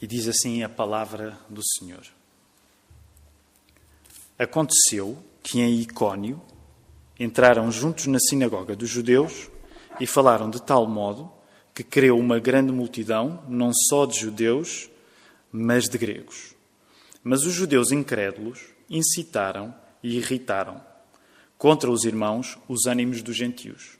E diz assim a palavra do Senhor. Aconteceu que em Icónio entraram juntos na sinagoga dos judeus e falaram de tal modo que creu uma grande multidão, não só de judeus, mas de gregos. Mas os judeus incrédulos incitaram e irritaram contra os irmãos os ânimos dos gentios.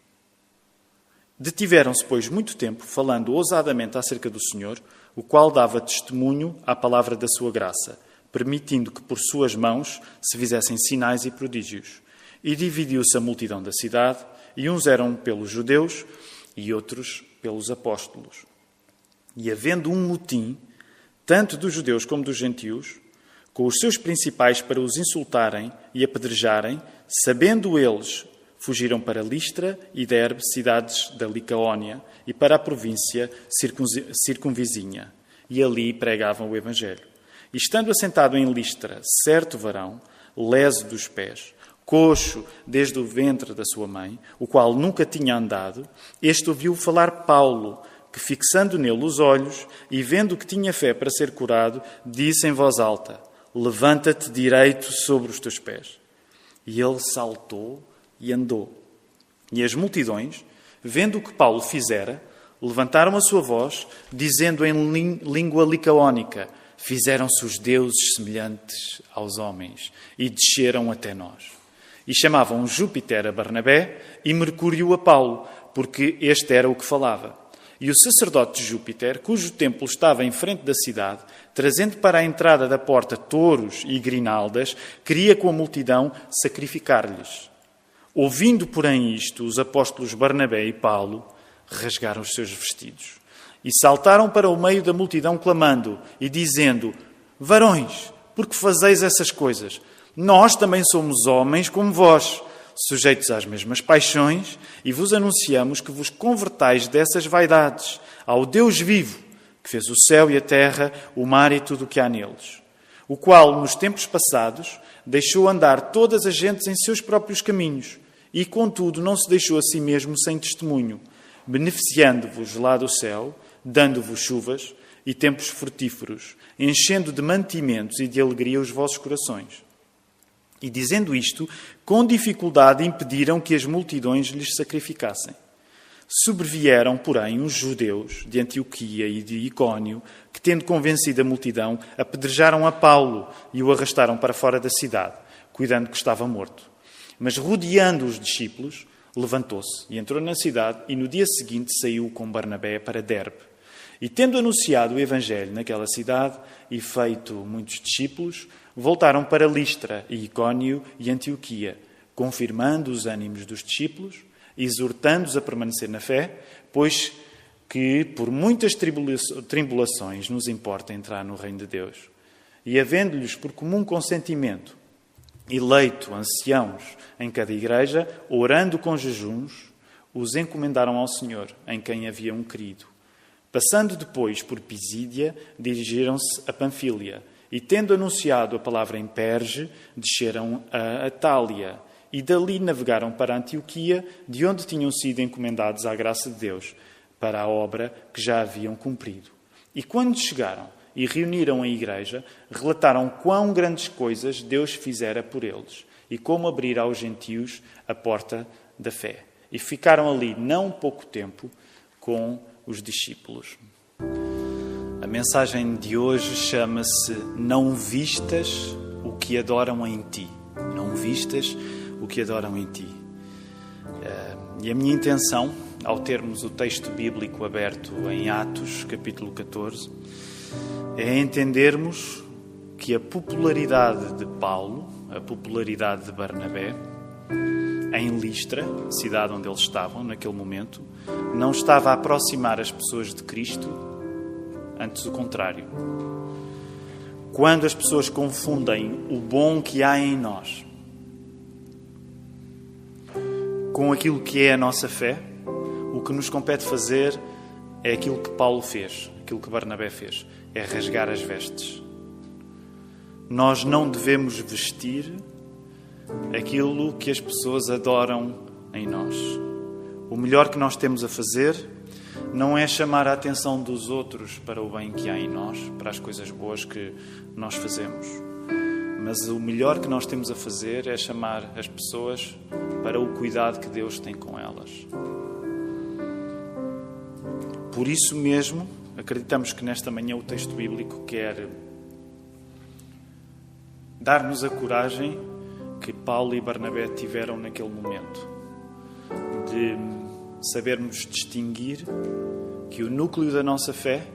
Detiveram-se, pois, muito tempo, falando ousadamente acerca do Senhor, o qual dava testemunho à palavra da sua graça, permitindo que por suas mãos se fizessem sinais e prodígios. E dividiu-se a multidão da cidade, e uns eram pelos judeus e outros pelos apóstolos. E havendo um motim, tanto dos judeus como dos gentios, com os seus principais para os insultarem e apedrejarem, sabendo eles fugiram para Listra e Derbe, cidades da Licaónia, e para a província circunvizinha, e ali pregavam o Evangelho. E estando assentado em Listra, certo varão, leso dos pés, coxo desde o ventre da sua mãe, o qual nunca tinha andado, este ouviu falar Paulo, que fixando nele os olhos e vendo que tinha fé para ser curado, disse em voz alta: Levanta-te direito sobre os teus pés. E ele saltou e andou. E as multidões, vendo o que Paulo fizera, levantaram a sua voz, dizendo em língua licaónica: Fizeram-se os deuses semelhantes aos homens e desceram até nós. E chamavam Júpiter a Barnabé e Mercúrio a Paulo, porque este era o que falava. E o sacerdote de Júpiter, cujo templo estava em frente da cidade, trazendo para a entrada da porta touros e grinaldas, queria com a multidão sacrificar-lhes. Ouvindo, porém, isto, os apóstolos Barnabé e Paulo rasgaram os seus vestidos e saltaram para o meio da multidão, clamando e dizendo: Varões, por que fazeis essas coisas? Nós também somos homens como vós, sujeitos às mesmas paixões, e vos anunciamos que vos convertais dessas vaidades ao Deus vivo, que fez o céu e a terra, o mar e tudo o que há neles, o qual, nos tempos passados, deixou andar todas as gentes em seus próprios caminhos e, contudo, não se deixou a si mesmo sem testemunho, beneficiando-vos lá do céu, dando-vos chuvas e tempos frutíferos, enchendo de mantimentos e de alegria os vossos corações. E dizendo isto, com dificuldade impediram que as multidões lhes sacrificassem. Sobrevieram, porém, os judeus de Antioquia e de Icónio, que, tendo convencido a multidão, apedrejaram a Paulo e o arrastaram para fora da cidade, cuidando que estava morto. Mas rodeando os discípulos, levantou-se e entrou na cidade, e no dia seguinte saiu com Barnabé para Derbe. E tendo anunciado o Evangelho naquela cidade e feito muitos discípulos, voltaram para Listra e Icónio e Antioquia, confirmando os ânimos dos discípulos, exortando-os a permanecer na fé, pois que por muitas tribulações nos importa entrar no reino de Deus. E havendo-lhes por comum consentimento eleito anciãos em cada igreja, orando com jejuns, os encomendaram ao Senhor, em quem haviam crido. Passando depois por Pisídia, dirigiram-se a Panfília, e tendo anunciado a palavra em Perge, desceram a Atália, e dali navegaram para Antioquia, de onde tinham sido encomendados à graça de Deus, para a obra que já haviam cumprido. E quando chegaram e reuniram a igreja, relataram quão grandes coisas Deus fizera por eles e como abrir aos gentios a porta da fé. E ficaram ali não pouco tempo com os discípulos. A mensagem de hoje chama-se Não vistas o que adoram em ti. Não vistas o que adoram em ti. Eh, e a minha intenção, ao termos o texto bíblico aberto em Atos, capítulo 14, é entendermos que a popularidade de Paulo, a popularidade de Barnabé, em Listra, cidade onde eles estavam naquele momento, não estava a aproximar as pessoas de Cristo, antes o contrário. Quando as pessoas confundem o bom que há em nós com aquilo que é a nossa fé, o que nos compete fazer é aquilo que Paulo fez, aquilo que Barnabé fez é rasgar as vestes. Nós não devemos vestir aquilo que as pessoas adoram em nós. O melhor que nós temos a fazer não é chamar a atenção dos outros para o bem que há em nós, para as coisas boas que nós fazemos. Mas o melhor que nós temos a fazer é chamar as pessoas para o cuidado que Deus tem com elas. Por isso mesmo, acreditamos que nesta manhã o texto bíblico quer dar-nos a coragem que Paulo e Barnabé tiveram naquele momento de sabermos distinguir que o núcleo da nossa fé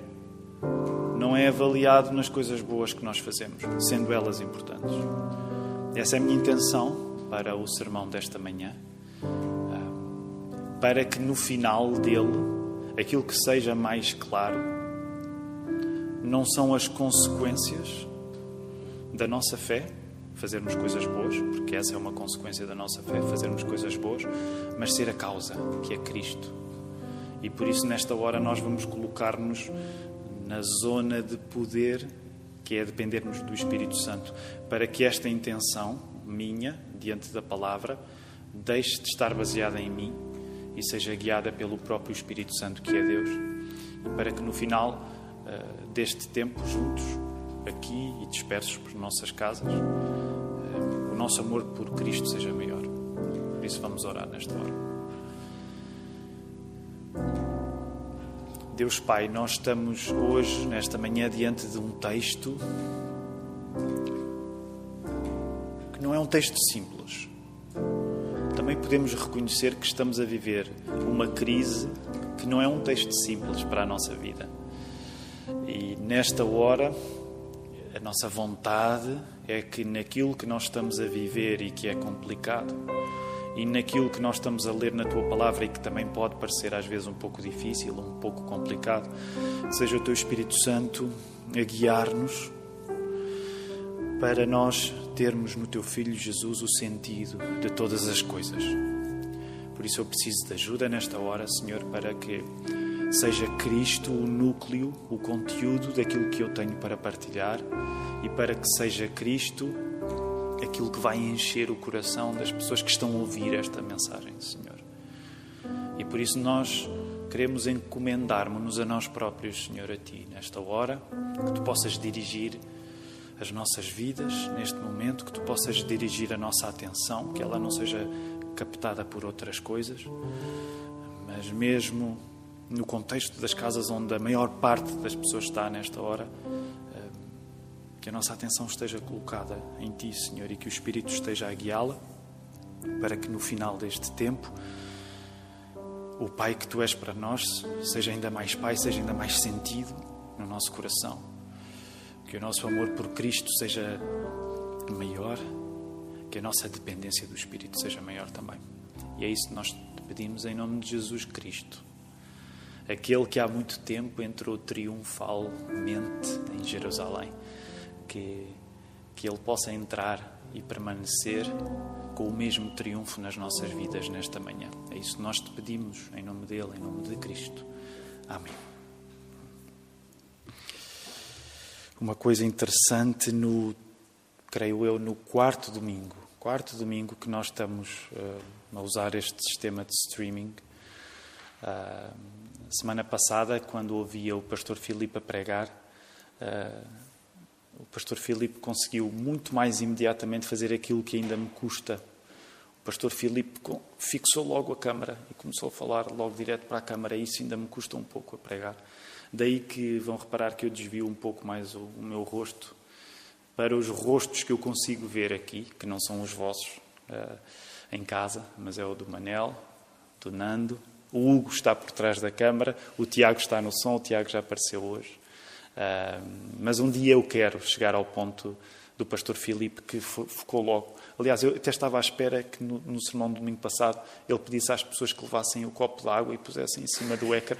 não é avaliado nas coisas boas que nós fazemos, sendo elas importantes. Essa é a minha intenção para o sermão desta manhã, ah, para que no final dele, aquilo que seja mais claro, não são as consequências da nossa fé, fazermos coisas boas, porque essa é uma consequência da nossa fé, fazermos coisas boas, mas ser a causa, que é Cristo. E por isso, nesta hora, nós vamos colocar-nos na zona de poder, que é dependermos do Espírito Santo, para que esta intenção minha, diante da palavra, deixe de estar baseada em mim e seja guiada pelo próprio Espírito Santo, que é Deus. E para que no final uh, deste tempo, juntos, aqui e dispersos por nossas casas, uh, o nosso amor por Cristo seja maior. Por isso, vamos orar nesta hora. Deus Pai, nós estamos hoje, nesta manhã, diante de um texto que não é um texto simples. Podemos reconhecer que estamos a viver uma crise que não é um texto simples para a nossa vida. E nesta hora, a nossa vontade é que naquilo que nós estamos a viver e que é complicado, e naquilo que nós estamos a ler na tua palavra e que também pode parecer às vezes um pouco difícil, um pouco complicado, seja o teu Espírito Santo a guiar-nos para nós termos no teu Filho Jesus o sentido de todas as coisas. Por isso eu preciso de ajuda nesta hora, Senhor, para que seja Cristo o núcleo, o conteúdo daquilo que eu tenho para partilhar e para que seja Cristo aquilo que vai encher o coração das pessoas que estão a ouvir esta mensagem, Senhor. E por isso nós queremos encomendar-nos a nós próprios, Senhor, a Ti, nesta hora, que Tu possas dirigir as nossas vidas neste momento, que Tu possas dirigir a nossa atenção, que ela não seja captada por outras coisas, mas mesmo no contexto das casas onde a maior parte das pessoas está nesta hora, que a nossa atenção esteja colocada em Ti, Senhor, e que o Espírito esteja a guiá-la, para que no final deste tempo o Pai que Tu és para nós seja ainda mais Pai, seja ainda mais sentido no nosso coração. Que o nosso amor por Cristo seja maior, que a nossa dependência do Espírito seja maior também. E é isso que nós te pedimos em nome de Jesus Cristo. Aquele que há muito tempo entrou triunfalmente em Jerusalém que, que Ele possa entrar e permanecer com o mesmo triunfo nas nossas vidas nesta manhã. É isso que nós te pedimos, em nome dele, em nome de Cristo. Amém. Uma coisa interessante no, creio eu, no quarto domingo, quarto domingo que nós estamos uh, a usar este sistema de streaming. Uh, semana passada, quando ouvia o pastor Filipe a pregar, uh, o pastor Filipe conseguiu muito mais imediatamente fazer aquilo que ainda me custa. O pastor Filipe fixou logo a câmara e começou a falar logo direto para a câmara. Isso ainda me custa um pouco a pregar. Daí que vão reparar que eu desvio um pouco mais o, o meu rosto para os rostos que eu consigo ver aqui, que não são os vossos uh, em casa, mas é o do Manel, do Nando. O Hugo está por trás da câmara, o Tiago está no som, o Tiago já apareceu hoje. Uh, mas um dia eu quero chegar ao ponto do pastor Filipe que focou logo. Aliás, eu até estava à espera que no, no sermão do domingo passado ele pedisse às pessoas que levassem o copo de água e pusessem em cima do écar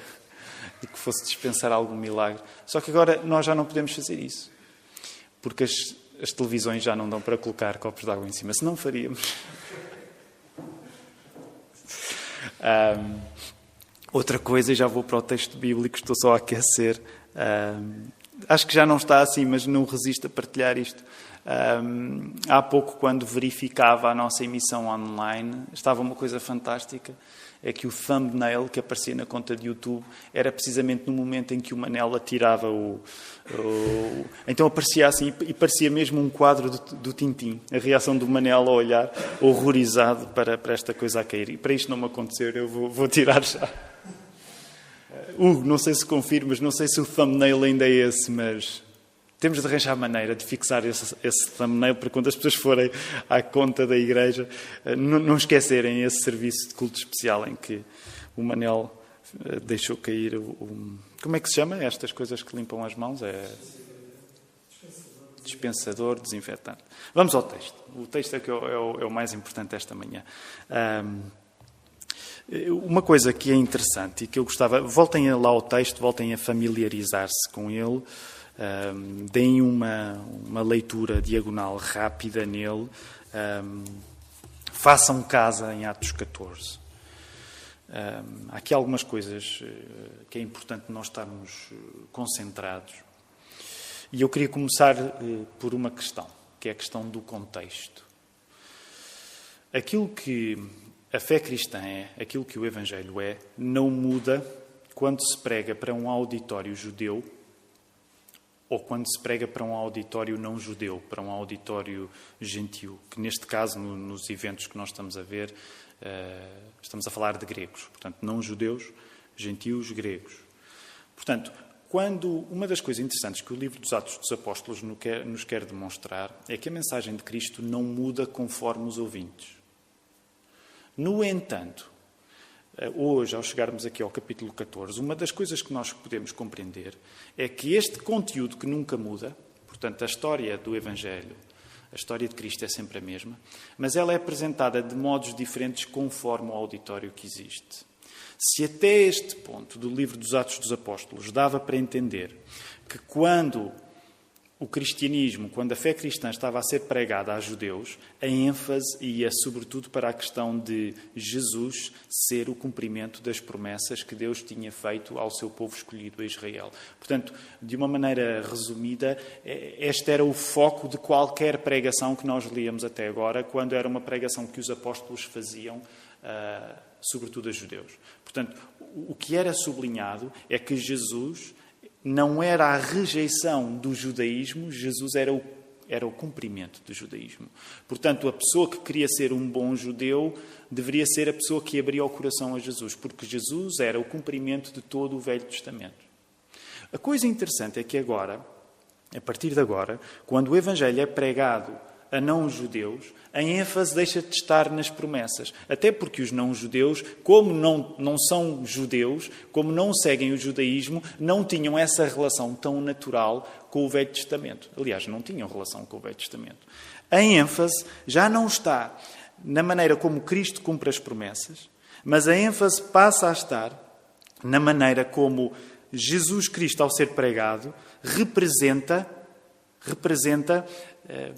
e que fosse dispensar algum milagre. Só que agora nós já não podemos fazer isso. Porque as, as televisões já não dão para colocar copos de água em cima. Se não faríamos. Um, outra coisa, já vou para o texto bíblico, estou só a aquecer. Um, acho que já não está assim, mas não resisto a partilhar isto. Um, há pouco, quando verificava a nossa emissão online, estava uma coisa fantástica é que o thumbnail que aparecia na conta de YouTube era precisamente no momento em que o Manel atirava o. o... Então aparecia assim e parecia mesmo um quadro do, do Tintim. A reação do Manel a olhar, horrorizado para, para esta coisa a cair. E para isto não me acontecer, eu vou, vou tirar já. Hugo, não sei se confirmas, não sei se o thumbnail ainda é esse, mas temos de arranjar maneira de fixar esse, esse thumbnail para quando as pessoas forem à conta da igreja eh, não, esquecerem esse serviço de culto especial em que o Manel eh, deixou cair o, o, Como é que se chama estas coisas que limpam as mãos? É. Dispensador, desinfetante. Vamos ao texto. O texto é, que é, o, é o mais importante esta manhã. Um, uma coisa que é interessante e que eu gostava. Voltem lá ao texto, voltem a familiarizar-se com ele um, deem uma, uma leitura diagonal rápida nele, um, façam casa em Atos 14. Um, há aqui algumas coisas eh, que é importante nós estarmos eh, concentrados. E eu queria começar uh, por uma questão, que é a questão do contexto. Aquilo que a fé cristã é, aquilo que o Evangelho é, não muda quando se prega para um auditório judeu ou quando se prega para um auditório não judeu, para um auditório gentil, que neste caso, no, nos eventos que nós estamos a ver, uh, estamos a falar de gregos, portanto, não judeus, gentios, gregos. Portanto, quando uma das coisas interessantes que o livro dos Atos dos Apóstolos nos quer, demonstrar é que a mensagem de Cristo não muda conforme os ouvintes. No entanto, hoje, ao chegarmos aqui ao capítulo 14, uma das coisas que nós podemos compreender é que este conteúdo que nunca muda, portanto, a história do Evangelho, a história de Cristo é sempre a mesma, mas ela é apresentada de modos diferentes conforme o auditório que existe. Se até este ponto do livro dos Atos dos Apóstolos dava para entender que quando o cristianismo, quando a fé cristã estava a ser pregada a judeus, a ênfase ia sobretudo para a questão de Jesus ser o cumprimento das promessas que Deus tinha feito ao seu povo escolhido, a Israel. Portanto, de uma maneira resumida, é, este era o foco de qualquer pregação que nós líamos até agora, quando era uma pregação que os apóstolos faziam, ah, sobretudo a judeus. Portanto, o que era sublinhado é que Jesus não era a rejeição do judaísmo, Jesus era o, era o cumprimento do judaísmo. Portanto, a pessoa que queria ser um bom judeu deveria ser a pessoa que abria o coração a Jesus, porque Jesus era o cumprimento de todo o Velho Testamento. A coisa interessante é que agora, a partir de agora, quando o Evangelho é pregado a não-judeus, a ênfase deixa de estar nas promessas. Até porque os não-judeus, como não, não são judeus, como não seguem o judaísmo, não tinham essa relação tão natural com o Velho Testamento. Aliás, não tinham relação com o Velho Testamento. A ênfase já não está na maneira como Cristo cumpre as promessas, mas a ênfase passa a estar na maneira como Jesus Cristo, ao ser pregado, representa, representa eh,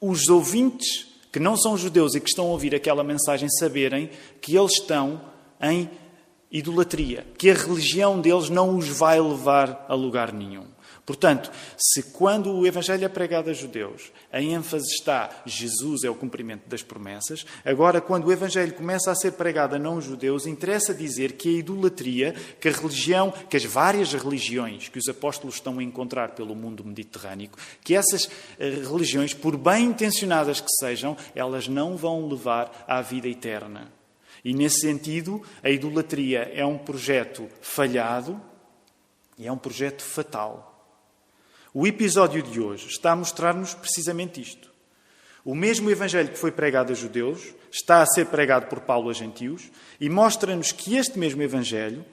os ouvintes que não são judeus e que estão a ouvir aquela mensagem saberem que eles estão em idolatria, que a religião deles não os vai levar a lugar nenhum. Portanto, se quando o Evangelho é pregado a judeus, a ênfase está Jesus é o cumprimento das promessas, agora, quando o Evangelho começa a ser pregado a não-judeus, interessa dizer que a idolatria, que a religião, que as várias religiões que os apóstolos estão a encontrar pelo mundo mediterrâneo, que essas eh, religiões, por bem intencionadas que sejam, elas não vão levar à vida eterna. E nesse sentido, a idolatria é um projeto falhado e é um projeto fatal. O episódio de hoje está a mostrar-nos precisamente isto. O mesmo evangelho que foi pregado a judeus está a ser pregado por Paulo a gentios e mostra-nos que este mesmo evangelho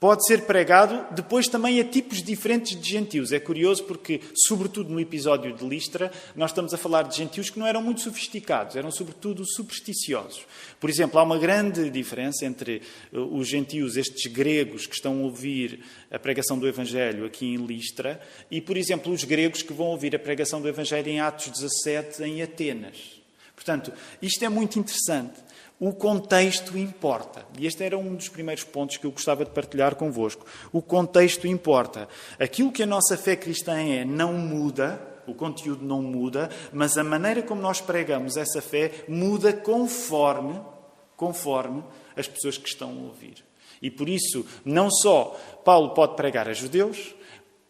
Pode ser pregado depois também a tipos diferentes de gentios. É curioso porque, sobretudo no episódio de Listra, nós estamos a falar de gentios que não eram muito sofisticados, eram sobretudo supersticiosos. Por exemplo, há uma grande diferença entre uh, os gentios, estes gregos que estão a ouvir a pregação do Evangelho aqui em Listra, e, por exemplo, os gregos que vão ouvir a pregação do Evangelho em Atos 17 em Atenas. Portanto, isto é muito interessante. O contexto importa. E este era um dos primeiros pontos que eu gostava de partilhar convosco. O contexto importa. Aquilo que a nossa fé cristã é não muda, o conteúdo não muda, mas a maneira como nós pregamos essa fé muda conforme conforme as pessoas que estão a ouvir. E por isso, não só Paulo pode pregar a judeus,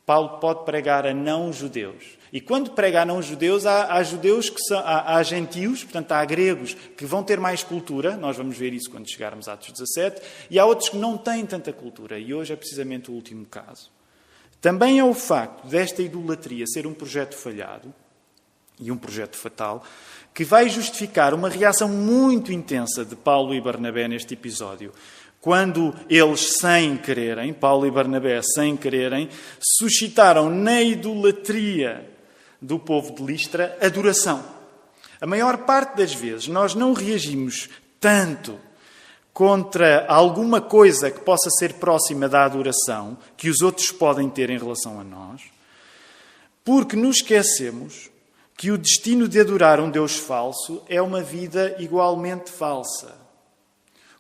Paulo pode pregar a não-judeus. E quando prega a não-judeus, há, há, judeus que são, há, há, gentios, portanto há gregos que vão ter mais cultura, nós vamos ver isso quando chegarmos a Atos 17, e há outros que não têm tanta cultura, e hoje é precisamente o último caso. Também é o facto desta idolatria ser um projeto falhado, e um projeto fatal, que vai justificar uma reação muito intensa de Paulo e Barnabé neste episódio. Quando eles, sem quererem, Paulo e Barnabé, sem quererem, suscitaram na idolatria do povo de Listra adoração. A maior parte das vezes nós não reagimos tanto contra alguma coisa que possa ser próxima da adoração que os outros podem ter em relação a nós, porque nos esquecemos que o destino de adorar um Deus falso é uma vida igualmente falsa.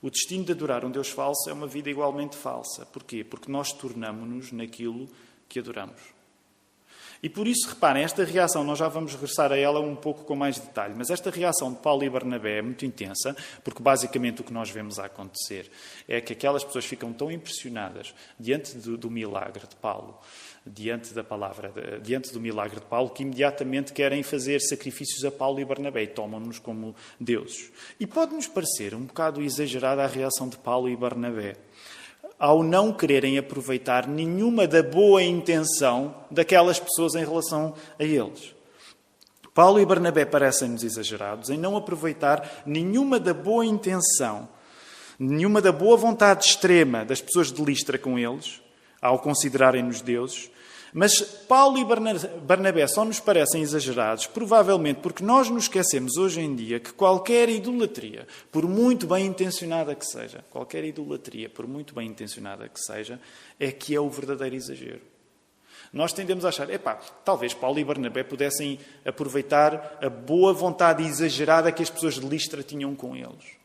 O destino de adorar um Deus falso é uma vida igualmente falsa. Porquê? Porque nós tornamos-nos naquilo que adoramos. E por isso, reparem, esta reação, nós já vamos regressar a ela um pouco com mais detalhe, mas esta reação de Paulo e Barnabé é muito intensa, porque basicamente o que nós vemos a acontecer é que aquelas pessoas ficam tão impressionadas diante do, do milagre de Paulo, diante da palavra, diante do milagre de Paulo, que imediatamente querem fazer sacrifícios a Paulo e Barnabé e tomam-nos como deuses. E pode-nos parecer um bocado exagerada a reação de Paulo e Barnabé ao não quererem aproveitar nenhuma da boa intenção daquelas pessoas em relação a eles. Paulo e Barnabé parecem-nos exagerados em não aproveitar nenhuma da boa intenção, nenhuma da boa vontade extrema das pessoas de Listra com eles, ao considerarem-nos deuses, mas Paulo e Barnabé só nos parecem exagerados, provavelmente porque nós nos esquecemos hoje em dia que qualquer idolatria, por muito bem intencionada que seja, qualquer idolatria, por muito bem intencionada que seja, é que é o verdadeiro exagero. Nós tendemos a achar, epá, talvez Paulo e Barnabé pudessem aproveitar a boa vontade exagerada que as pessoas de Listra tinham com eles.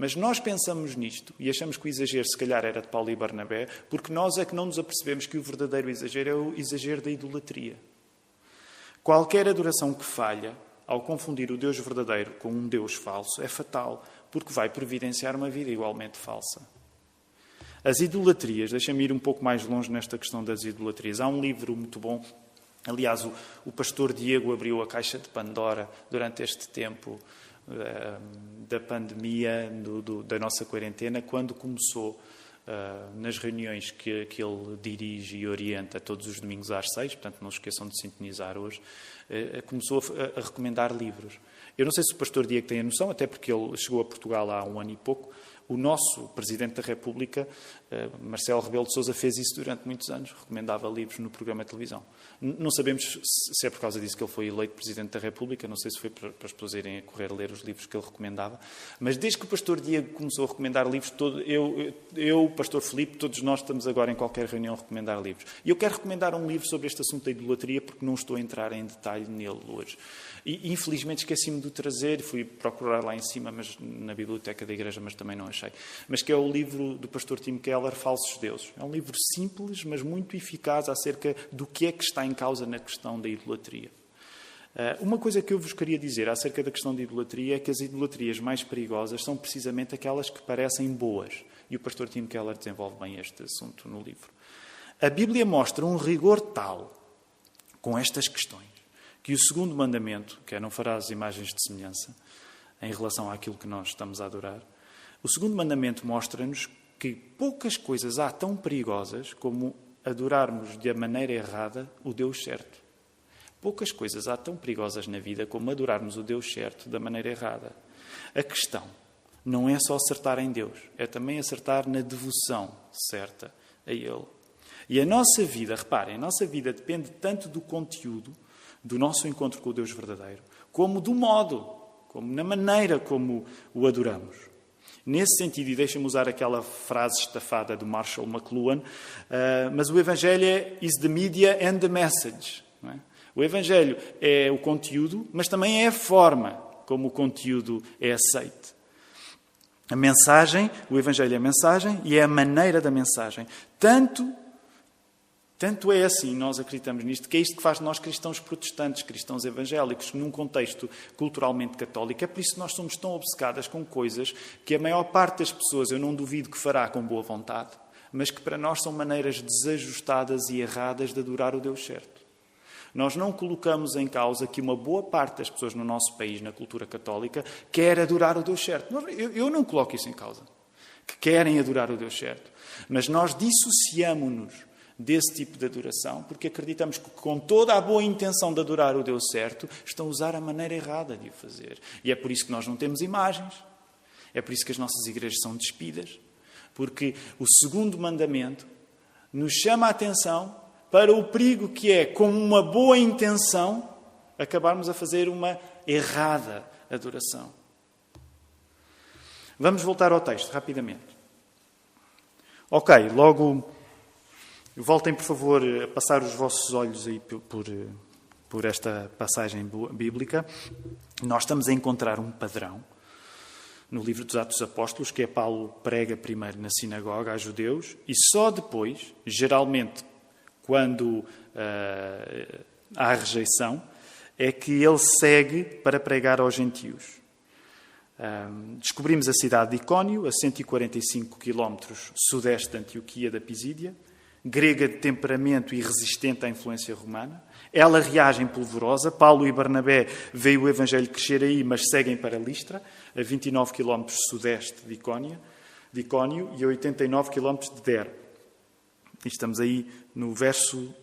Mas nós pensamos nisto e achamos que o exagero, se calhar, era de Paulo e Barnabé, porque nós é que não nos apercebemos que o verdadeiro exagero é o exagero da idolatria. Qualquer adoração que falha, ao confundir o Deus verdadeiro com um Deus falso, é fatal, porque vai providenciar uma vida igualmente falsa. As idolatrias, deixa-me ir um pouco mais longe nesta questão das idolatrias. Há um livro muito bom, aliás, o, o pastor Diego abriu a caixa de Pandora durante este tempo da pandemia, do, do, da nossa quarentena, quando começou uh, nas reuniões que, que ele dirige e orienta todos os domingos às seis, portanto não esqueçam de sintonizar hoje, uh, começou a, a, recomendar livros. Eu não sei se o pastor Diego tem a noção, até porque ele chegou a Portugal há um ano e pouco, o nosso Presidente da República, eh, Marcelo Rebelo de Sousa, fez isso durante muitos anos, recomendava livros no programa de televisão. Não sabemos se é por causa disso que ele foi eleito Presidente da República, não sei se foi para as pessoas irem a correr ler os livros que ele recomendava, mas desde que o pastor Diego começou a recomendar livros, todo, eu, eu, o pastor Felipe, todos nós estamos agora em qualquer reunião a recomendar livros. E eu quero recomendar um livro sobre este assunto da idolatria, porque não estou a entrar em detalhe nele hoje. E infelizmente esqueci-me de o trazer, fui procurar lá em cima, mas na biblioteca da igreja, mas também não achei. Mas que é o livro do pastor Tim Keller, Falsos Deuses. É um livro simples, mas muito eficaz acerca do que é que está em causa na questão da idolatria. Eh, uma coisa que eu vos queria dizer acerca da questão da idolatria é que as idolatrias mais perigosas são precisamente aquelas que parecem boas. E o pastor Tim Keller desenvolve bem este assunto no livro. A Bíblia mostra um rigor tal com estas questões que o segundo mandamento, que é não farás imagens de semelhança, em relação àquilo que nós estamos a adorar, o segundo mandamento mostra-nos que poucas coisas há tão perigosas como adorarmos de maneira errada o Deus certo. Poucas coisas há tão perigosas na vida como adorarmos o Deus certo da maneira errada. A questão não é só acertar em Deus, é também acertar na devoção certa a Ele. E a nossa vida, reparem, a nossa vida depende tanto do conteúdo do nosso encontro com o Deus verdadeiro, como do modo, como na maneira como o adoramos. Nesse sentido, e deixa-me usar aquela frase estafada do Marshall McLuhan, uh, mas o Evangelho é is the media and the message. É? O Evangelho é o conteúdo, mas também é a forma como o conteúdo é aceite. A mensagem, o Evangelho é a mensagem e é a maneira da mensagem. Tanto Tanto é assim, nós acreditamos nisto, que é isto que faz de nós cristãos protestantes, cristãos evangélicos, num contexto culturalmente católico. É por isso que nós somos tão obcecadas com coisas que a maior parte das pessoas, eu não duvido que fará com boa vontade, mas que para nós são maneiras desajustadas e erradas de adorar o Deus certo. Nós não colocamos em causa que uma boa parte das pessoas no nosso país, na cultura católica, quer adorar o Deus certo. Eu não coloco isso em causa. Que querem adorar o Deus certo. Mas nós dissociamos-nos desse tipo de adoração, porque acreditamos que, com toda a boa intenção de adorar o Deus certo, estão a usar a maneira errada de o fazer. E é por isso que nós não temos imagens, é por isso que as nossas igrejas são despidas, porque o segundo mandamento nos chama a atenção para o perigo que é, com uma boa intenção, acabarmos a fazer uma errada adoração. Vamos voltar ao texto rapidamente. Ok, logo Voltem, por favor, a passar os vossos olhos aí por, por esta passagem bíblica. Nós estamos a encontrar um padrão no livro dos Atos Apóstolos, que é Paulo prega primeiro na sinagoga a judeus e só depois, geralmente quando uh, há rejeição, é que ele segue para pregar aos gentios. Um, descobrimos a cidade de Icónio, a 145 quilómetros sudeste de Antioquia da Pisídia grega de temperamento e resistente à influência romana. Ela reage em polvorosa. Paulo e Barnabé veem o Evangelho crescer aí, mas seguem para Listra, a 29 km sudeste de, Icónia, de Icónio e a 89 km de Derbe. Estamos aí no verso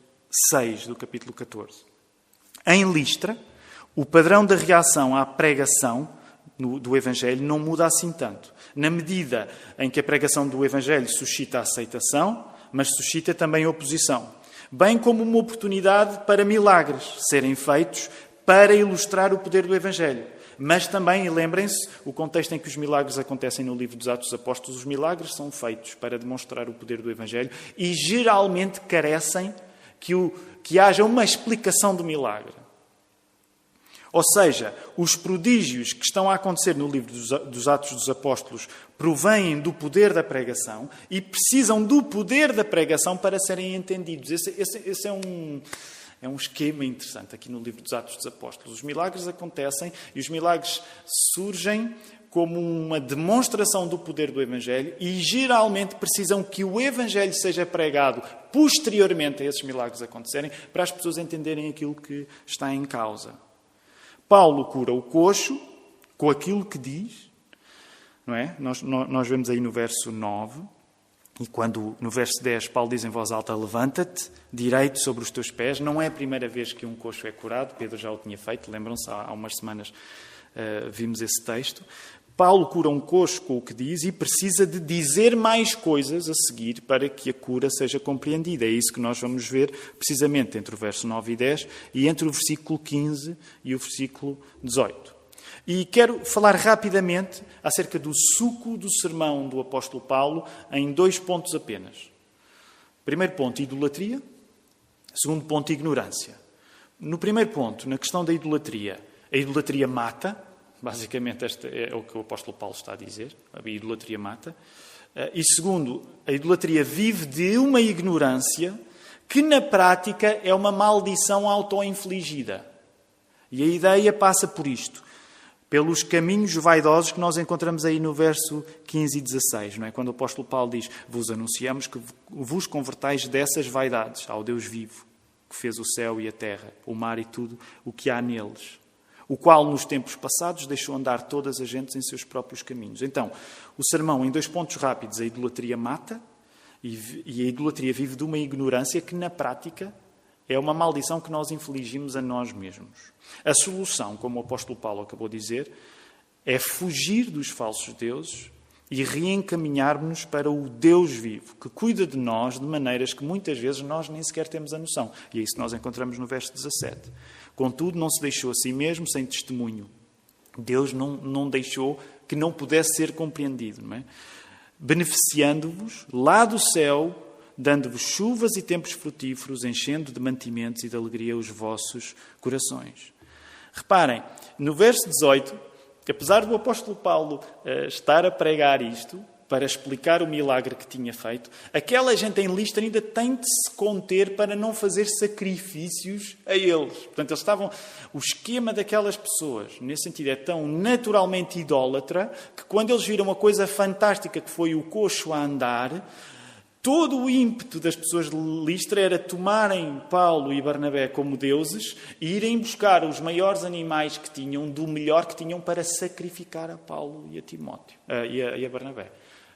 6 do capítulo 14. Em Listra, o padrão da reação à pregação do Evangelho não muda assim tanto. Na medida em que a pregação do Evangelho suscita aceitação, mas suscita também oposição, bem como uma oportunidade para milagres serem feitos para ilustrar o poder do Evangelho. Mas também, lembrem-se, o contexto em que os milagres acontecem no livro dos Atos dos Apóstolos, os milagres são feitos para demonstrar o poder do Evangelho e geralmente carecem que, o, que haja uma explicação do milagre. Ou seja, os prodígios que estão a acontecer no livro dos Atos dos Apóstolos provêm do poder da pregação e precisam do poder da pregação para serem entendidos. Esse, esse, esse é um. É um esquema interessante aqui no livro dos Atos dos Apóstolos. Os milagres acontecem e os milagres surgem como uma demonstração do poder do Evangelho e geralmente precisam que o Evangelho seja pregado posteriormente a esses milagres acontecerem para as pessoas entenderem aquilo que está em causa. Paulo cura o coxo com aquilo que diz, não é? Nós, nós vemos aí no verso 9, e quando no verso 10 Paulo diz em voz alta: Levanta-te direito sobre os teus pés. Não é a primeira vez que um coxo é curado, Pedro já o tinha feito, lembram-se, há, há umas semanas uh, vimos esse texto. Paulo cura um coxo com o que diz e precisa de dizer mais coisas a seguir para que a cura seja compreendida. É isso que nós vamos ver precisamente entre o verso 9 e 10 e entre o versículo 15 e o versículo 18. E quero falar rapidamente acerca do suco do sermão do apóstolo Paulo em dois pontos apenas. Primeiro ponto, idolatria. Segundo ponto, ignorância. No primeiro ponto, na questão da idolatria, a idolatria mata, Basicamente, este é o que o apóstolo Paulo está a dizer. A idolatria mata. Eh, e segundo, a idolatria vive de uma ignorância que, na prática, é uma maldição auto-infligida. E a ideia passa por isto. Pelos caminhos vaidosos que nós encontramos aí no verso 15 e 16, não é? Quando o apóstolo Paulo diz: Vos anunciamos que vos convertais dessas vaidades ao Deus vivo, que fez o céu e a terra, o mar e tudo o que há neles o qual nos tempos passados deixou andar todas as gentes em seus próprios caminhos. Então, o sermão, em dois pontos rápidos, a idolatria mata e a idolatria vive de uma ignorância que, na prática, é uma maldição que nós infligimos a nós mesmos. A solução, como o apóstolo Paulo acabou de dizer, é fugir dos falsos deuses e reencaminharmos-nos para o Deus vivo, que cuida de nós de maneiras que muitas vezes nós nem sequer temos a noção. E é isso que nós encontramos no verso 17. Contudo, não se deixou a si mesmo sem testemunho. Deus não, não deixou que não pudesse ser compreendido, não é? beneficiando-vos lá do céu, dando-vos chuvas e tempos frutíferos, enchendo de mantimentos e de alegria os vossos corações. Reparem, no verso 18, apesar do apóstolo Paulo uh, estar a pregar isto, para explicar o milagre que tinha feito, aquela gente em Listra ainda tem de se conter para não fazer sacrifícios a eles. Portanto, eles estavam. O esquema daquelas pessoas, nesse sentido, é tão naturalmente idólatra que quando eles viram uma coisa fantástica que foi o coxo a andar, todo o ímpeto das pessoas de Listra era tomarem Paulo e Barnabé como deuses e irem buscar os maiores animais que tinham, do melhor que tinham, para sacrificar a Paulo e a Timóteo uh, e, a, e a Barnabé.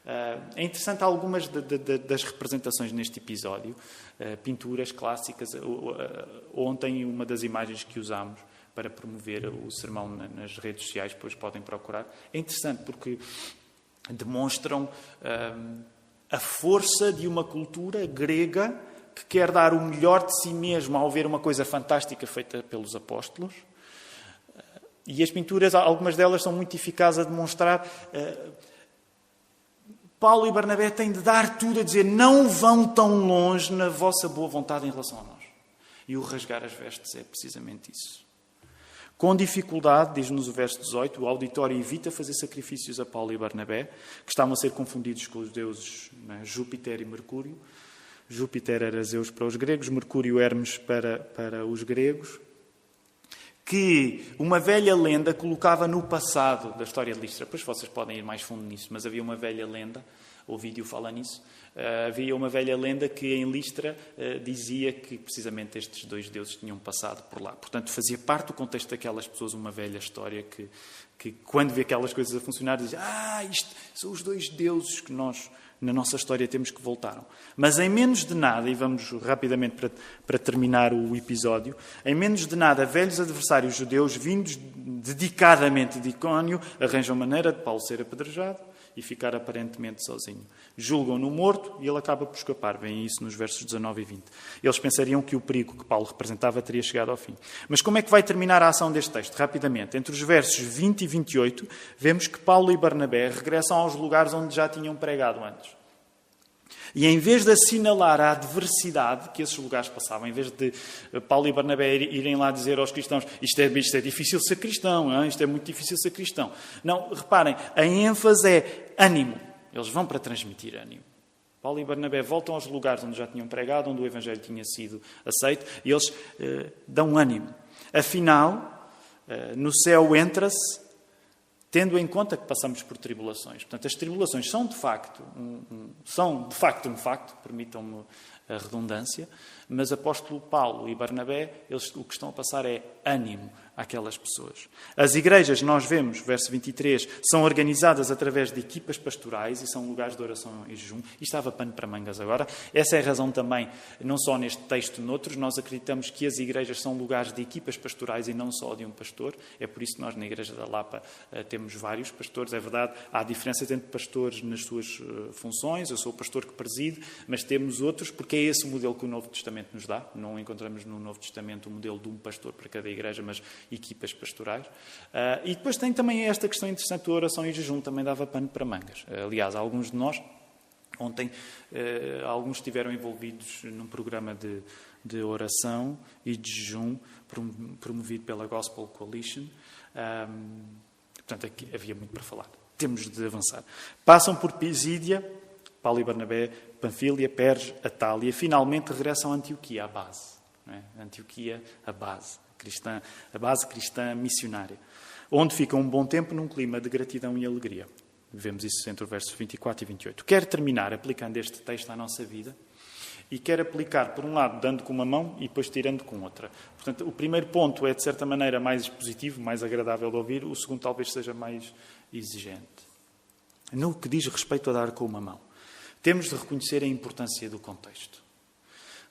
Uh, é interessante algumas de, de, das representações neste episódio, uh, pinturas clássicas. Uh, ontem, uma das imagens que usámos para promover o sermão nas redes sociais, depois podem procurar, é interessante porque demonstram a força de uma cultura grega que quer dar o melhor de si mesmo ao ver uma coisa fantástica feita pelos apóstolos. E as pinturas, algumas delas são muito eficazes a demonstrar Paulo e Barnabé têm de dar tudo a dizer: não vão tão longe na vossa boa vontade em relação a nós. E o rasgar as vestes é precisamente isso. Com dificuldade, diz-nos o verso 18, o auditório evita fazer sacrifícios a Paulo e Barnabé, que estavam a ser confundidos com os deuses né, Júpiter e Mercúrio. Júpiter era Zeus para os gregos, Mercúrio Hermes para, para os gregos, que uma velha lenda colocava no passado da história de Listra. Pois vocês podem ir mais fundo nisso, mas havia uma velha lenda, o vídeo fala nisso, uh, havia uma velha lenda que em Listra uh, dizia que precisamente estes dois deuses tinham passado por lá. Portanto, fazia parte do contexto daquelas pessoas uma velha história que, que quando vê aquelas coisas a funcionar, dizia, ah, isto são os dois deuses que nós na nossa história temos que voltar. Mas em menos de nada, e vamos rapidamente para, para terminar o episódio, em menos de nada, velhos adversários judeus, vindos dedicadamente de Icónio, arranjam maneira de Paulo ser apedrejado e ficar aparentemente sozinho. Julgam-no morto e ele acaba por escapar. Vem isso nos versos 19 e 20. Eles pensariam que o perigo que Paulo representava teria chegado ao fim. Mas como é que vai terminar a ação deste texto? Rapidamente. Entre os versos 20 e 28, vemos que Paulo e Barnabé regressam aos lugares onde já tinham pregado antes. E em vez de assinalar a adversidade que esses lugares passavam, em vez de eh, Paulo e Barnabé irem lá dizer aos cristãos isto é, isto é difícil ser cristão, hein? isto é muito difícil ser cristão. Não, reparem, a ênfase é ânimo. Eles vão para transmitir ânimo. Paulo e Barnabé voltam aos lugares onde já tinham pregado, onde o Evangelho tinha sido aceito, e eles eh, dão ânimo. Afinal, eh, no céu entra-se tendo em conta que passamos por tribulações. Portanto, as tribulações são de facto um, um, são de facto um facto, permitam-me a redundância, mas apóstolo Paulo e Barnabé, eles o que estão a passar é ânimo, àquelas pessoas. As igrejas, nós vemos, verso 23, são organizadas através de equipas pastorais e são lugares de oração e jejum. E estava pano para mangas agora. Essa é a razão também, não só neste texto, noutros, nós acreditamos que as igrejas são lugares de equipas pastorais e não só de um pastor. É por isso que nós na Igreja da Lapa eh, temos vários pastores. É verdade, há diferenças entre pastores nas suas eh, funções. Eu sou o pastor que preside, mas temos outros, porque é esse o modelo que o Novo Testamento nos dá. Não encontramos no Novo Testamento o modelo de um pastor para cada igreja, mas equipas pastorais. Uh, e depois tem também esta questão interessante da oração e jejum, também dava pano para mangas. Uh, aliás, alguns de nós, ontem, uh, alguns estiveram envolvidos num programa de, de oração e de jejum promovido pela Gospel Coalition. Portanto, aqui havia muito para falar. Temos de avançar. Passam por Pisídia, Paulo e Barnabé, Panfilia, Perge, Atália, finalmente regressam a Antioquia, a base. É? Antioquia, a base cristã, a base cristã missionária, onde fica um bom tempo num clima de gratidão e alegria. Vemos isso entre o verso 24 e 28. Quero terminar aplicando este texto à nossa vida e quero aplicar, por um lado, dando com uma mão e depois tirando com outra. Portanto, o primeiro ponto é, de certa maneira, mais positivo, mais agradável de ouvir, o segundo talvez seja mais exigente. No que diz respeito a dar com uma mão, temos de reconhecer a importância do contexto.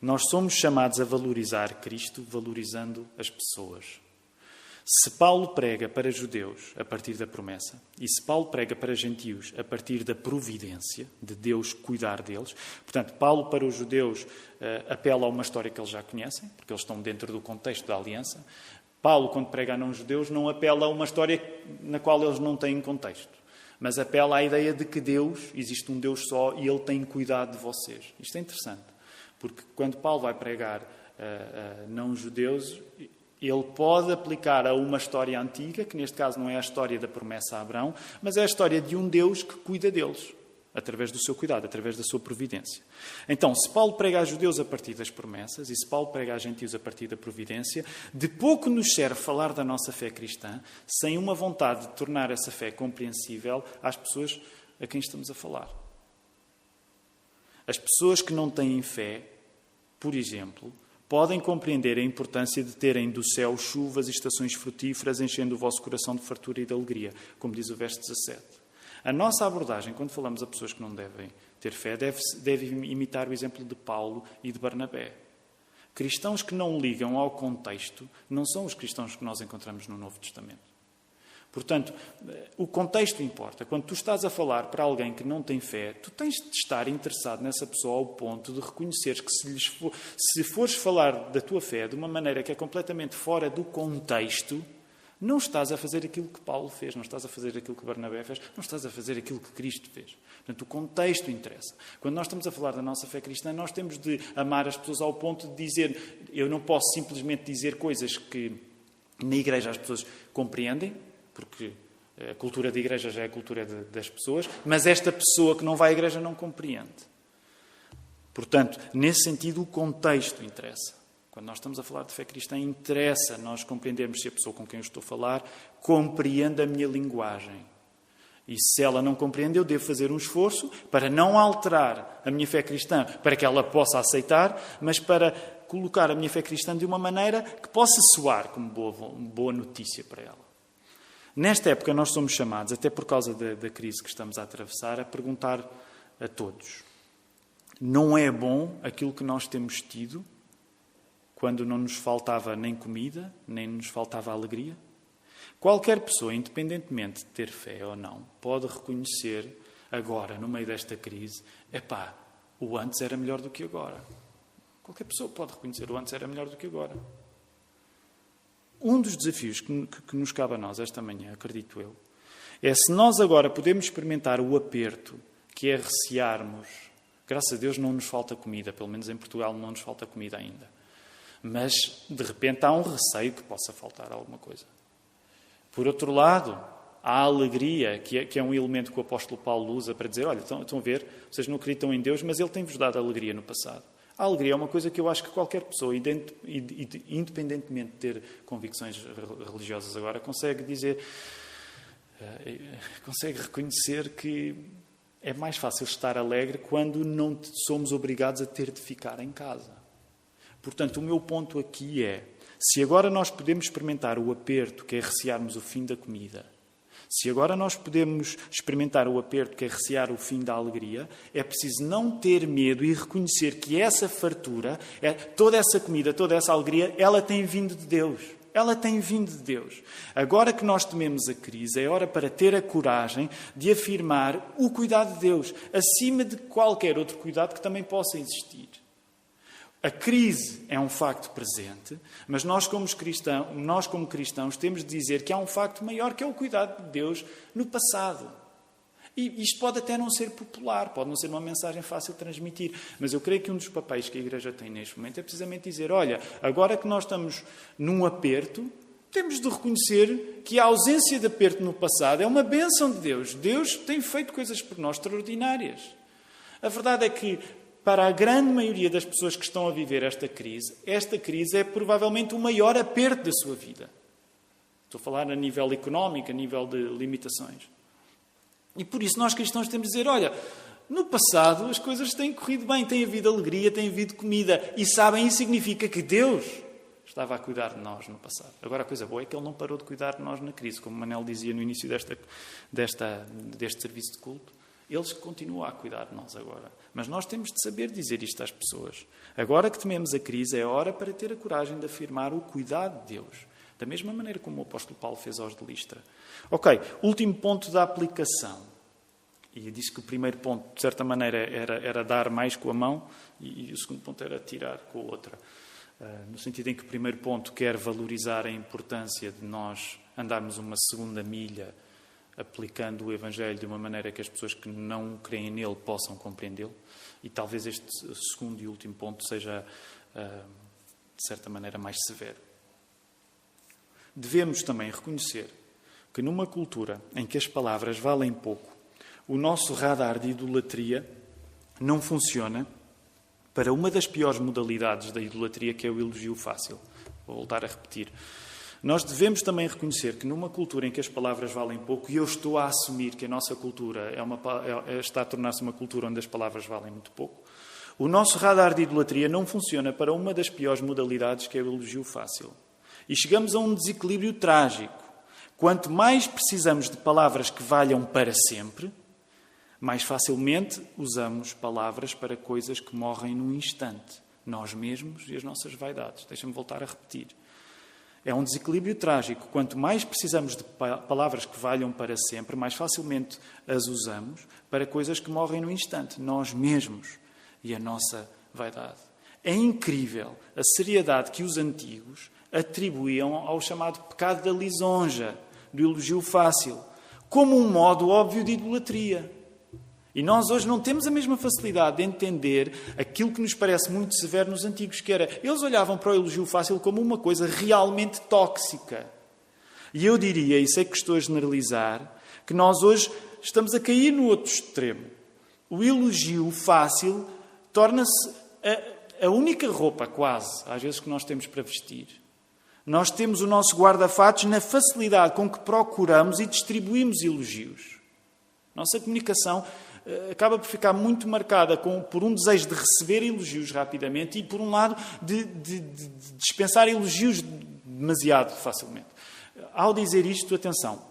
Nós somos chamados a valorizar Cristo valorizando as pessoas. Se Paulo prega para judeus a partir da promessa, e se Paulo prega para gentios a partir da providência, de Deus cuidar deles, portanto, Paulo para os judeus uh, apela a uma história que eles já conhecem, porque eles estão dentro do contexto da aliança. Paulo, quando prega a não-judeus, não apela a uma história na qual eles não têm contexto, mas apela à ideia de que Deus, existe um Deus só e Ele tem cuidado de vocês. Isto é interessante. Porque quando Paulo vai pregar a, a não-judeus, ele pode aplicar a uma história antiga, que neste caso não é a história da promessa a Abraão, mas é a história de um Deus que cuida deles. através do seu cuidado, através da sua providência. Então, se Paulo prega a judeus a partir das promessas e se Paulo prega a gentios a partir da providência, de pouco nos serve falar da nossa fé cristã sem uma vontade de tornar essa fé compreensível às pessoas a quem estamos a falar. As pessoas que não têm fé, por exemplo, podem compreender a importância de terem do céu chuvas e estações frutíferas enchendo o vosso coração de fartura e de alegria, como diz o verso 17. A nossa abordagem, quando falamos a pessoas que não devem ter fé, deve, deve imitar o exemplo de Paulo e de Barnabé. Cristãos que não ligam ao contexto não são os cristãos que nós encontramos no Novo Testamento. Portanto, o contexto importa. Quando tu estás a falar para alguém que não tem fé, tu tens de estar interessado nessa pessoa ao ponto de reconheceres que se, for, se fores falar da tua fé de uma maneira que é completamente fora do contexto, não estás a fazer aquilo que Paulo fez, não estás a fazer aquilo que Barnabé fez, não estás a fazer aquilo que Cristo fez. Portanto, o contexto interessa. Quando nós estamos a falar da nossa fé cristã, nós temos de amar as pessoas ao ponto de dizer, eu não posso simplesmente dizer coisas que na igreja as pessoas compreendem, porque a cultura da igreja já é a cultura de, das pessoas, mas esta pessoa que não vai à igreja não compreende. Portanto, nesse sentido, o contexto interessa. Quando nós estamos a falar de fé cristã, interessa nós compreendermos se a pessoa com quem eu estou a falar compreende a minha linguagem. E se ela não compreende, eu devo fazer um esforço para não alterar a minha fé cristã, para que ela possa aceitar, mas para colocar a minha fé cristã de uma maneira que possa soar como boa, boa notícia para ela. Nesta época, nós somos chamados, até por causa da, da crise que estamos a atravessar, a perguntar a todos: não é bom aquilo que nós temos tido? quando não nos faltava nem comida, nem nos faltava alegria? Qualquer pessoa, independentemente de ter fé ou não, pode reconhecer agora, no meio desta crise, epá, o antes era melhor do que agora. Qualquer pessoa pode reconhecer o antes era melhor do que agora. Um dos desafios que, que, nos cabe a nós esta manhã, acredito eu, é se nós agora podemos experimentar o aperto que é recearmos. Graças a Deus não nos falta comida, pelo menos em Portugal não nos falta comida ainda mas de repente há um receio que possa faltar alguma coisa. Por outro lado, há a alegria, que é, que é um elemento que o apóstolo Paulo usa para dizer: olha, estão, estão a ver, vocês não acreditam em Deus, mas Ele tem-vos dado alegria no passado. A alegria é uma coisa que eu acho que qualquer pessoa, independentemente de ter convicções religiosas agora, consegue dizer, eh, consegue reconhecer que é mais fácil estar alegre quando não somos obrigados a ter de ficar em casa. Portanto, o meu ponto aqui é: se agora nós podemos experimentar o aperto que é recearmos o fim da comida, se agora nós podemos experimentar o aperto que é recear o fim da alegria, é preciso não ter medo e reconhecer que essa fartura, é, toda essa comida, toda essa alegria, ela tem vindo de Deus. Ela tem vindo de Deus. Agora que nós tememos a crise, é hora para ter a coragem de afirmar o cuidado de Deus, acima de qualquer outro cuidado que também possa existir. A crise é um facto presente, mas nós como, cristãos, nós, como cristãos, temos de dizer que há um facto maior que é o cuidado de Deus no passado. E isto pode até não ser popular, pode não ser uma mensagem fácil de transmitir, mas eu creio que um dos papéis que a Igreja tem neste momento é precisamente dizer: olha, agora que nós estamos num aperto, temos de reconhecer que a ausência de aperto no passado é uma bênção de Deus. Deus tem feito coisas por nós extraordinárias. A verdade é que para a grande maioria das pessoas que estão a viver esta crise, esta crise é provavelmente o maior aperto da sua vida. Estou a falar a nível económico, a nível de limitações. E por isso nós cristãos temos de dizer: olha, no passado as coisas têm corrido bem, tem havido alegria, tem havido comida. E sabem, isso significa que Deus estava a cuidar de nós no passado. Agora a coisa boa é que Ele não parou de cuidar de nós na crise, como Manel dizia no início desta, desta, deste serviço de culto. Eles continuam a cuidar de nós agora. Mas nós temos de saber dizer isto às pessoas. Agora que tememos a crise, é hora para ter a coragem de afirmar o cuidado de Deus. Da mesma maneira como o apóstolo Paulo fez aos de Listra. Ok, último ponto da aplicação. E disse que o primeiro ponto, de certa maneira, era, era dar mais com a mão e, e, o segundo ponto era tirar com a outra. Uh, no sentido em que o primeiro ponto quer valorizar a importância de nós andarmos uma segunda milha aplicando o Evangelho de uma maneira que as pessoas que não creem nele possam compreendê-lo. E talvez este segundo e último ponto seja, ah, de certa maneira, mais severo. Devemos também reconhecer que numa cultura em que as palavras valem pouco, o nosso radar de idolatria não funciona para uma das piores modalidades da idolatria, que é o elogio fácil. Vou voltar a repetir. Nós devemos também reconhecer que numa cultura em que as palavras valem pouco, e eu estou a assumir que a nossa cultura é uma, é, está a tornar-se uma cultura onde as palavras valem muito pouco, o nosso radar de idolatria não funciona para uma das piores modalidades, que é o elogio fácil. E chegamos a um desequilíbrio trágico. Quanto mais precisamos de palavras que valham para sempre, mais facilmente usamos palavras para coisas que morrem num instante. Nós mesmos e as nossas vaidades. Deixa-me voltar a repetir. É um desequilíbrio trágico. Quanto mais precisamos de palavras que valham para sempre, mais facilmente as usamos para coisas que morrem no instante. Nós mesmos e a nossa vaidade. É incrível a seriedade que os antigos atribuíam ao chamado pecado da lisonja, do elogio fácil, como um modo óbvio de idolatria. E nós hoje não temos a mesma facilidade de entender aquilo que nos parece muito severo nos antigos, que era, eles olhavam para o elogio fácil como uma coisa realmente tóxica. E eu diria, e sei que estou a generalizar, que nós hoje estamos a cair no outro extremo. O elogio fácil torna-se a, a, única roupa, quase, às vezes, que nós temos para vestir. Nós temos o nosso guarda-fatos na facilidade com que procuramos e distribuímos elogios. Nossa comunicação acaba por ficar muito marcada com, por um desejo de receber elogios rapidamente e, por um lado, de, de, de dispensar elogios demasiado facilmente. Ao dizer isto, atenção,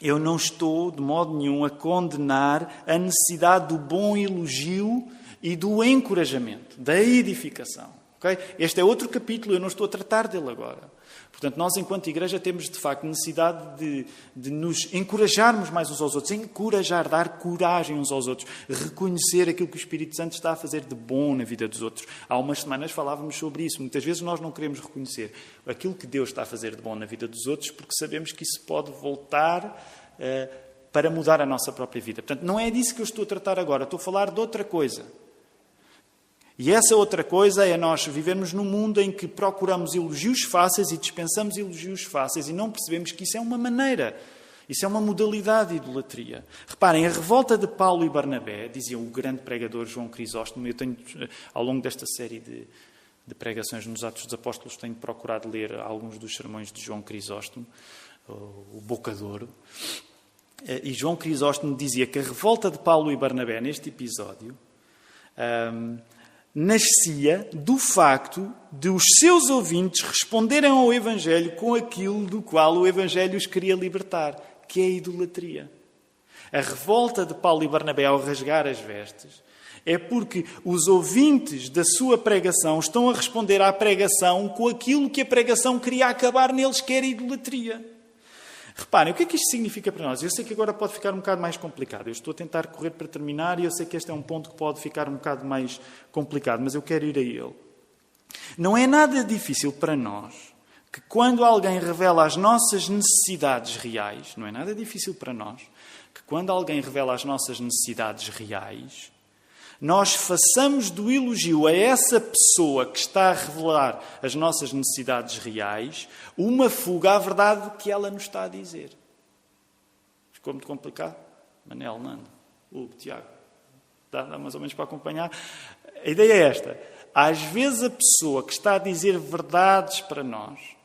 eu não estou de modo nenhum a condenar a necessidade do bom elogio e do encorajamento, da edificação. Okay? Este é outro capítulo, eu não estou a tratar dele agora. Portanto, nós, enquanto igreja, temos de facto necessidade de, de, nos encorajarmos mais uns aos outros, encorajar, dar coragem uns aos outros, reconhecer aquilo que o Espírito Santo está a fazer de bom na vida dos outros. Há umas semanas falávamos sobre isso. Muitas vezes nós não queremos reconhecer aquilo que Deus está a fazer de bom na vida dos outros porque sabemos que isso pode voltar uh, para mudar a nossa própria vida. Portanto, não é disso que eu estou a tratar agora, estou a falar de outra coisa. E essa outra coisa é nós vivermos num mundo em que procuramos elogios fáceis e dispensamos elogios fáceis e não percebemos que isso é uma maneira, isso é uma modalidade de idolatria. Reparem, a revolta de Paulo e Barnabé, dizia o grande pregador João Crisóstomo, eu tenho, ao longo desta série de, de pregações nos Atos dos Apóstolos, tenho procurado ler alguns dos sermões de João Crisóstomo, o Bocadouro. E João Crisóstomo dizia que a revolta de Paulo e Barnabé, neste episódio, um, nascia do facto de os seus ouvintes responderem ao Evangelho com aquilo do qual o Evangelho os queria libertar, que é a idolatria. A revolta de Paulo e Barnabé ao rasgar as vestes é porque os ouvintes da sua pregação estão a responder à pregação com aquilo que a pregação queria acabar neles, que era a idolatria. Reparem, o que é que isto significa para nós? Eu sei que agora pode ficar um bocado mais complicado. Eu estou a tentar correr para terminar e eu sei que este é um ponto que pode ficar um bocado mais complicado, mas eu quero ir a ele. Não é nada difícil para nós que quando alguém revela as nossas necessidades reais, não é nada difícil para nós que quando alguém revela as nossas necessidades reais, nós façamos do elogio a essa pessoa que está a revelar as nossas necessidades reais uma fuga à verdade que ela nos está a dizer. Ficou muito complicado? Manel, Nando, Hugo, Tiago. Dá, dá mais ou menos para acompanhar? A ideia é esta. Às vezes a pessoa que está a dizer verdades para nós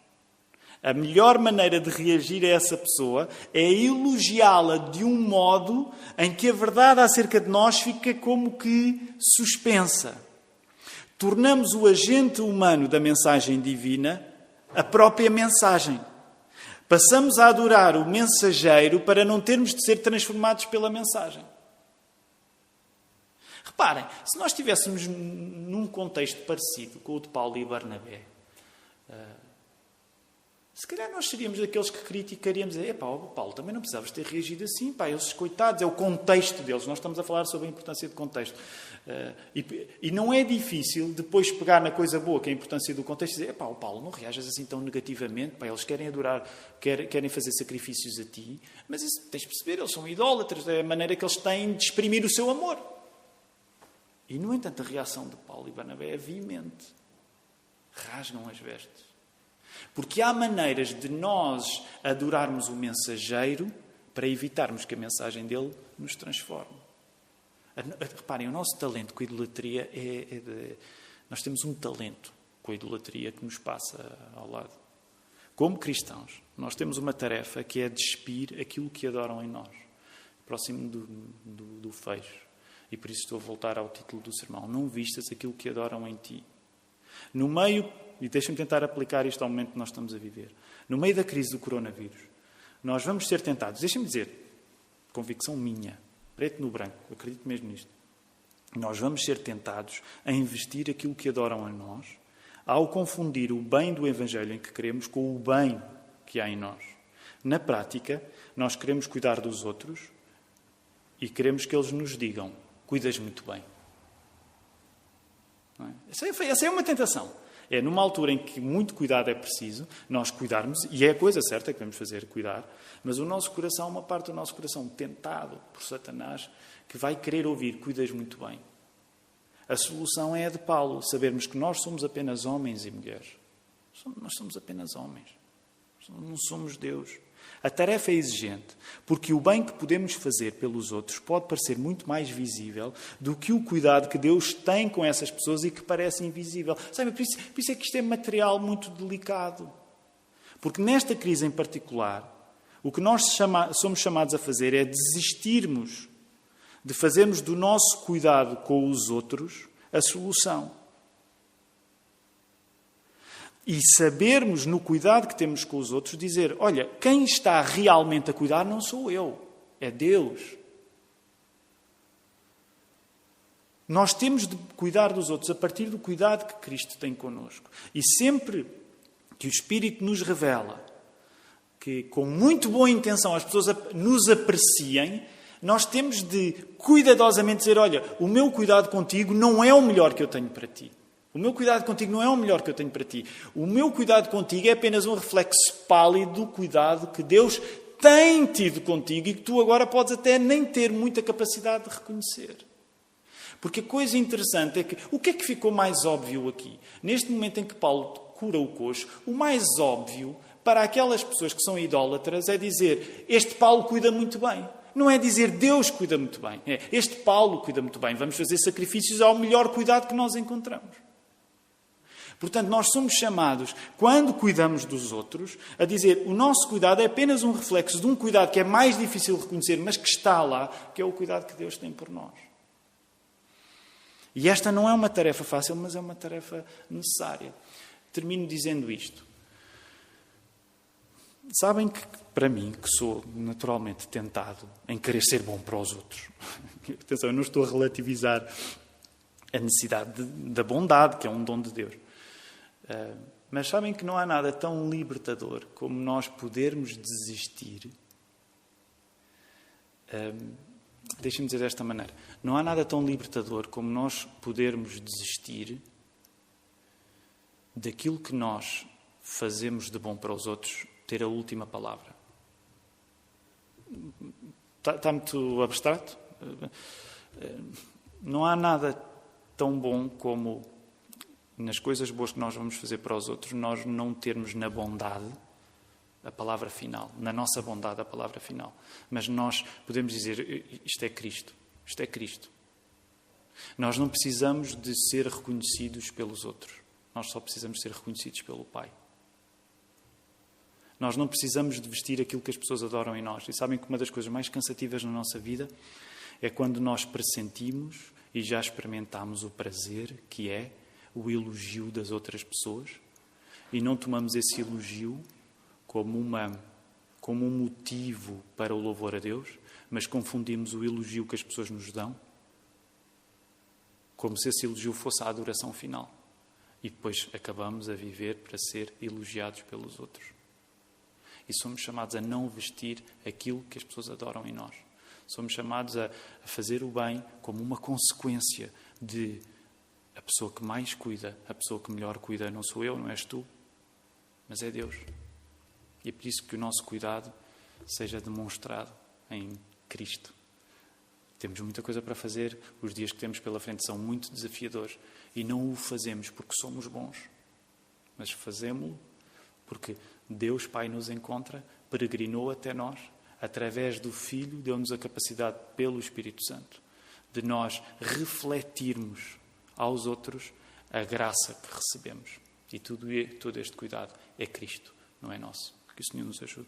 a melhor maneira de reagir a essa pessoa é elogiá-la de um modo em que a verdade acerca de nós fica como que suspensa. Tornamos o agente humano da mensagem divina a própria mensagem. Passamos a adorar o mensageiro para não termos de ser transformados pela mensagem. Reparem, se nós estivéssemos num contexto parecido com o de Paulo e Barnabé, eh, se calhar nós seríamos daqueles que criticaríamos, é pá, Paulo, também não precisavas ter reagido assim, pá, eles coitados, é o contexto deles, nós estamos a falar sobre a importância do contexto. Uh, e, e, não é difícil depois pegar na coisa boa, que é a importância do contexto, e dizer, é pá, Paulo, não reajas assim tão negativamente, pá, eles querem adorar, querem, querem fazer sacrifícios a ti, mas isso tens de perceber, eles são idólatras, é a maneira que eles têm de exprimir o seu amor. E, no entanto, a reação de Paulo e Barnabé é veemente. Rasgam as vestes. Porque há maneiras de nós adorarmos o mensageiro para evitarmos que a mensagem dele nos transforme. Reparem, o nosso talento com a idolatria é, é de, Nós temos um talento com a idolatria que nos passa ao lado. Como cristãos, nós temos uma tarefa que é despir aquilo que adoram em nós, próximo do, do, do fecho. E por isso estou a voltar ao título do sermão. Não vistas aquilo que adoram em ti. No meio, e deixem-me tentar aplicar isto ao momento que nós estamos a viver. No meio da crise do coronavírus, nós vamos ser tentados. Deixem-me dizer, convicção minha, preto no branco, acredito mesmo nisto. Nós vamos ser tentados a investir aquilo que adoram em nós, ao confundir o bem do Evangelho em que queremos com o bem que há em nós. Na prática, nós queremos cuidar dos outros e queremos que eles nos digam: cuidas muito bem. É? Essa é uma tentação. É numa altura em que muito cuidado é preciso, nós cuidarmos, e é a coisa certa que devemos fazer, cuidar, mas o nosso coração, uma parte do nosso coração tentado por Satanás, que vai querer ouvir, cuidas muito bem. A solução é a de Paulo, sabermos que nós somos apenas homens e mulheres. Nós somos apenas homens. Não somos Deus. A tarefa é exigente, porque o bem que podemos fazer pelos outros pode parecer muito mais visível do que o cuidado que Deus tem com essas pessoas e que parece invisível. Sabe, por isso, por isso é que isto é material muito delicado. Porque nesta crise em particular, o que nós chama, somos chamados a fazer é desistirmos de fazermos do nosso cuidado com os outros a solução e sabermos no cuidado que temos com os outros dizer: olha, quem está realmente a cuidar não sou eu, é Deus. Nós temos de cuidar dos outros a partir do cuidado que Cristo tem conosco. E sempre que o Espírito nos revela que, com muito boa intenção, as pessoas nos apreciem, nós temos de cuidadosamente dizer: olha, o meu cuidado contigo não é o melhor que eu tenho para ti. O meu cuidado contigo não é o melhor que eu tenho para ti. O meu cuidado contigo é apenas um reflexo pálido do cuidado que Deus tem tido contigo e que tu agora podes até nem ter muita capacidade de reconhecer. Porque a coisa interessante é que o que é que ficou mais óbvio aqui? Neste momento em que Paulo cura o coxo, o mais óbvio para aquelas pessoas que são idólatras é dizer: Este Paulo cuida muito bem. Não é dizer Deus cuida muito bem. É este Paulo cuida muito bem. Vamos fazer sacrifícios ao melhor cuidado que nós encontramos. Portanto, nós somos chamados, quando cuidamos dos outros, a dizer o nosso cuidado é apenas um reflexo de um cuidado que é mais difícil reconhecer, mas que está lá, que é o cuidado que Deus tem por nós. E esta não é uma tarefa fácil, mas é uma tarefa necessária. Termino dizendo isto. Sabem que, para mim, que sou naturalmente tentado em querer ser bom para os outros. Atenção, eu não estou a relativizar a necessidade de, da bondade, que é um dom de Deus. Ah, mas sabem que não há nada tão libertador como nós podermos desistir. Uh, Deixem-me dizer desta maneira: não há nada tão libertador como nós podermos desistir daquilo que nós fazemos de bom para os outros ter a última palavra. Está, está muito abstrato? Não há nada tão bom como nas coisas boas que nós vamos fazer para os outros, nós não termos na bondade a palavra final, na nossa bondade a palavra final. Mas nós podemos dizer: isto é Cristo, isto é Cristo. Nós não precisamos de ser reconhecidos pelos outros, nós só precisamos ser reconhecidos pelo Pai. Nós não precisamos de vestir aquilo que as pessoas adoram em nós. E sabem que uma das coisas mais cansativas na nossa vida é quando nós pressentimos e já experimentamos o prazer que é o elogio das outras pessoas e não tomamos esse elogio como, uma, como um motivo para o louvor a Deus, mas confundimos o elogio que as pessoas nos dão como se esse elogio fosse a adoração final. E depois acabamos a viver para ser elogiados pelos outros. E somos chamados a não vestir aquilo que as pessoas adoram em nós. Somos chamados a, fazer o bem como uma consequência de a pessoa que mais cuida, a pessoa que melhor cuida, não sou eu, não és tu, mas é Deus. E é por isso que o nosso cuidado seja demonstrado em Cristo. Temos muita coisa para fazer, os dias que temos pela frente são muito desafiadores e não o fazemos porque somos bons, mas fazemos-lo porque Deus Pai nos encontra, peregrinou até nós, através do Filho, deu-nos a capacidade, pelo Espírito Santo, de nós refletirmos aos outros a graça que recebemos. E tudo, este cuidado é Cristo, não é nosso. Que o Senhor nos ajude.